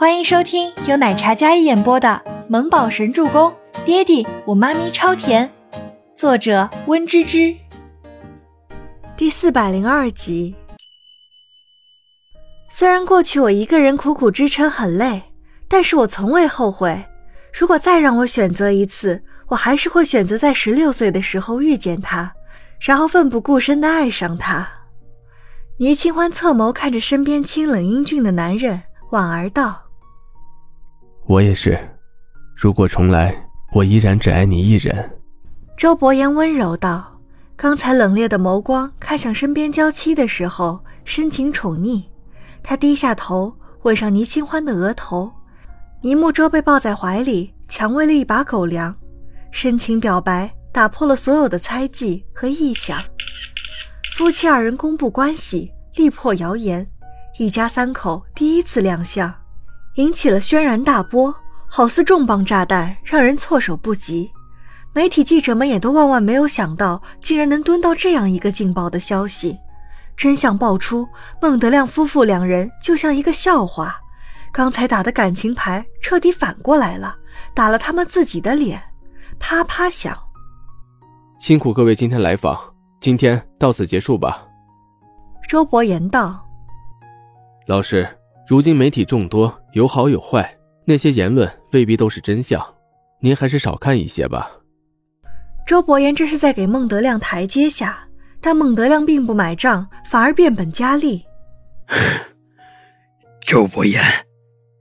欢迎收听由奶茶嘉一演播的《萌宝神助攻》，爹地我妈咪超甜，作者温芝芝。第四百零二集。虽然过去我一个人苦苦支撑很累，但是我从未后悔。如果再让我选择一次，我还是会选择在十六岁的时候遇见他，然后奋不顾身的爱上他。倪清欢侧眸看着身边清冷英俊的男人，婉儿道。我也是，如果重来，我依然只爱你一人。周伯言温柔道：“刚才冷冽的眸光看向身边娇妻的时候，深情宠溺。”他低下头，吻上倪清欢的额头。倪木舟被抱在怀里，强喂了一把狗粮，深情表白打破了所有的猜忌和臆想。夫妻二人公布关系，力破谣言，一家三口第一次亮相。引起了轩然大波，好似重磅炸弹，让人措手不及。媒体记者们也都万万没有想到，竟然能蹲到这样一个劲爆的消息。真相爆出，孟德亮夫妇两人就像一个笑话。刚才打的感情牌彻底反过来了，打了他们自己的脸，啪啪响。辛苦各位今天来访，今天到此结束吧。周伯言道：“老师。”如今媒体众多，有好有坏，那些言论未必都是真相，您还是少看一些吧。周伯言这是在给孟德亮台阶下，但孟德亮并不买账，反而变本加厉。周伯言，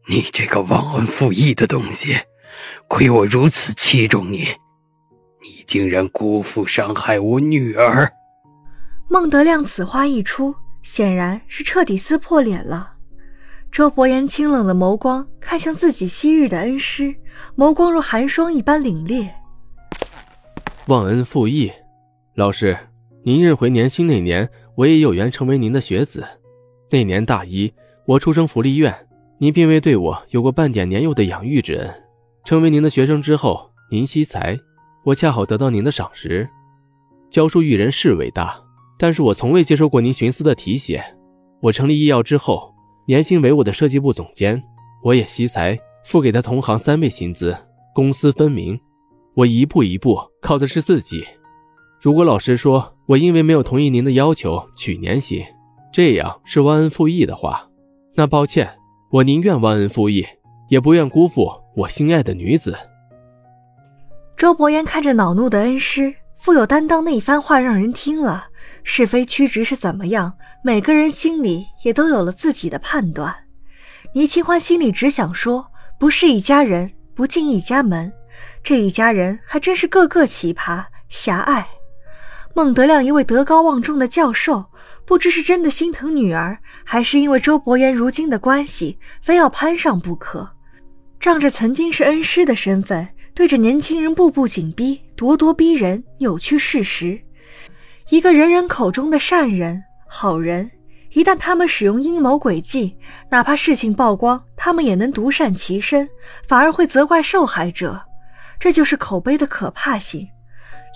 你这个忘恩负义的东西，亏我如此器重你，你竟然辜负伤害我女儿。孟德亮此话一出，显然是彻底撕破脸了。周伯言清冷的眸光看向自己昔日的恩师，眸光如寒霜一般凛冽。忘恩负义，老师，您认回年薪那年，我也有缘成为您的学子。那年大一，我出生福利院，您并未对我有过半点年幼的养育之恩。成为您的学生之后，您惜才，我恰好得到您的赏识。教书育人是伟大，但是我从未接受过您徇私的提携。我成立医药之后。年薪为我的设计部总监，我也惜才付给他同行三倍薪资，公私分明。我一步一步靠的是自己。如果老师说我因为没有同意您的要求取年薪，这样是忘恩负义的话，那抱歉，我宁愿忘恩负义，也不愿辜负我心爱的女子。周伯言看着恼怒的恩师，富有担当那一番话，让人听了。是非曲直是怎么样？每个人心里也都有了自己的判断。倪清欢心里只想说：不是一家人，不进一家门。这一家人还真是个个奇葩狭隘。孟德亮一位德高望重的教授，不知是真的心疼女儿，还是因为周伯言如今的关系，非要攀上不可。仗着曾经是恩师的身份，对着年轻人步步紧逼，咄咄逼人，扭曲事实。一个人人口中的善人、好人，一旦他们使用阴谋诡计，哪怕事情曝光，他们也能独善其身，反而会责怪受害者。这就是口碑的可怕性。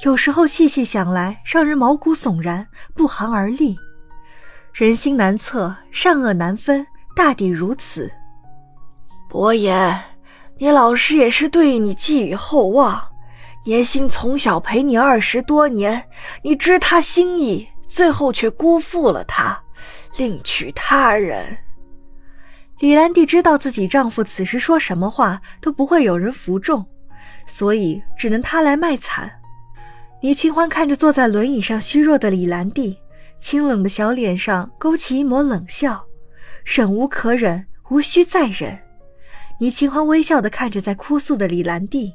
有时候细细想来，让人毛骨悚然，不寒而栗。人心难测，善恶难分，大抵如此。伯言，你老师也是对你寄予厚望。年薪从小陪你二十多年，你知他心意，最后却辜负了他，另娶他人。李兰娣知道自己丈夫此时说什么话都不会有人服众，所以只能她来卖惨。倪清欢看着坐在轮椅上虚弱的李兰娣，清冷的小脸上勾起一抹冷笑，忍无可忍，无需再忍。倪清欢微笑的看着在哭诉的李兰娣。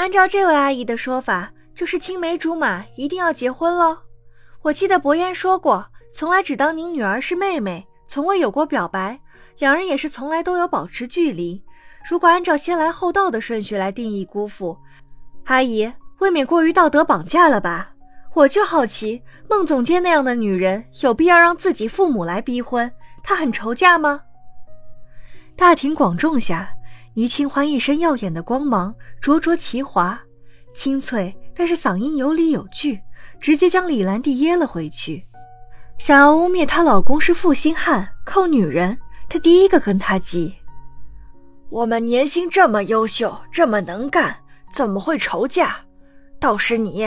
按照这位阿姨的说法，就是青梅竹马，一定要结婚喽。我记得伯言说过，从来只当您女儿是妹妹，从未有过表白。两人也是从来都有保持距离。如果按照先来后到的顺序来定义辜负，阿姨未免过于道德绑架了吧？我就好奇，孟总监那样的女人，有必要让自己父母来逼婚？她很愁嫁吗？大庭广众下。倪清欢一身耀眼的光芒，灼灼其华，清脆，但是嗓音有理有据，直接将李兰娣噎了回去。想要污蔑她老公是负心汉、扣女人，她第一个跟他急。我们年薪这么优秀，这么能干，怎么会愁嫁？倒是你，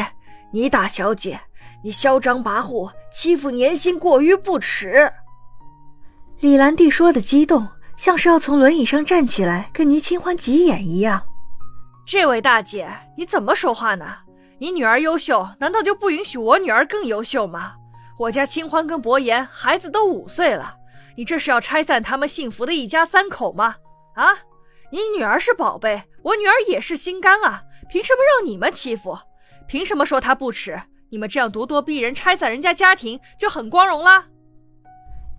你大小姐，你嚣张跋扈，欺负年薪过于不耻。李兰娣说的激动，像是要从轮椅上站起来跟倪清欢急眼一样。这位大姐，你怎么说话呢？你女儿优秀，难道就不允许我女儿更优秀吗？我家清欢跟博言孩子都五岁了，你这是要拆散他们幸福的一家三口吗？啊！你女儿是宝贝，我女儿也是心肝啊！凭什么让你们欺负？凭什么说她不耻？你们这样咄咄逼人，拆散人家家庭就很光荣啦？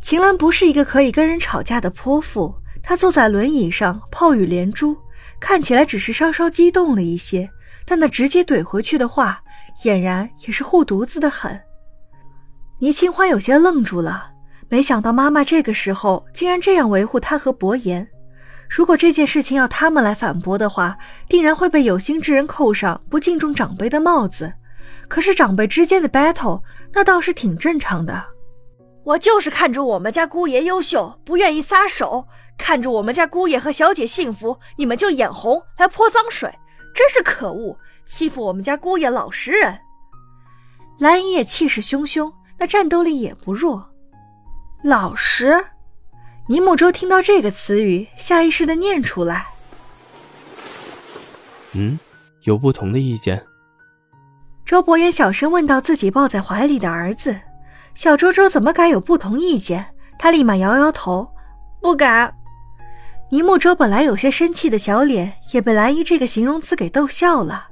秦岚不是一个可以跟人吵架的泼妇，她坐在轮椅上，炮雨连珠，看起来只是稍稍激动了一些，但那直接怼回去的话，俨然也是护犊子的很。倪清欢有些愣住了，没想到妈妈这个时候竟然这样维护她和博言。如果这件事情要他们来反驳的话，定然会被有心之人扣上不敬重长辈的帽子。可是长辈之间的 battle，那倒是挺正常的。我就是看着我们家姑爷优秀，不愿意撒手；看着我们家姑爷和小姐幸福，你们就眼红来泼脏水，真是可恶！欺负我们家姑爷老实人。蓝姨也气势汹汹，那战斗力也不弱。老实。倪木舟听到这个词语，下意识的念出来。嗯，有不同的意见。周伯言小声问到自己抱在怀里的儿子：“小周周怎么敢有不同意见？”他立马摇摇头：“不敢。”倪木舟本来有些生气的小脸，也被蓝衣这个形容词给逗笑了。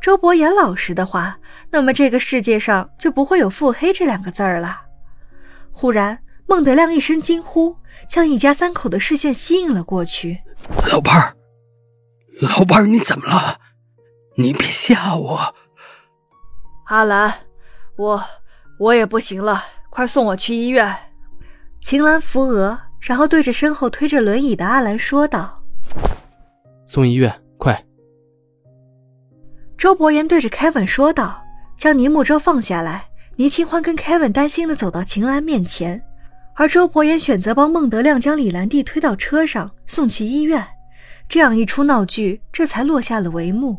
周伯言老实的话，那么这个世界上就不会有腹黑这两个字儿了。忽然，孟德亮一声惊呼。将一家三口的视线吸引了过去。老伴儿，老伴儿，你怎么了？你别吓我。阿兰，我我也不行了，快送我去医院。秦岚扶额，然后对着身后推着轮椅的阿兰说道：“送医院，快！”周伯言对着凯文说道，将倪木舟放下来。倪清欢跟凯文担心的走到秦岚面前。而周伯言选择帮孟德亮将李兰娣推到车上送去医院，这样一出闹剧这才落下了帷幕。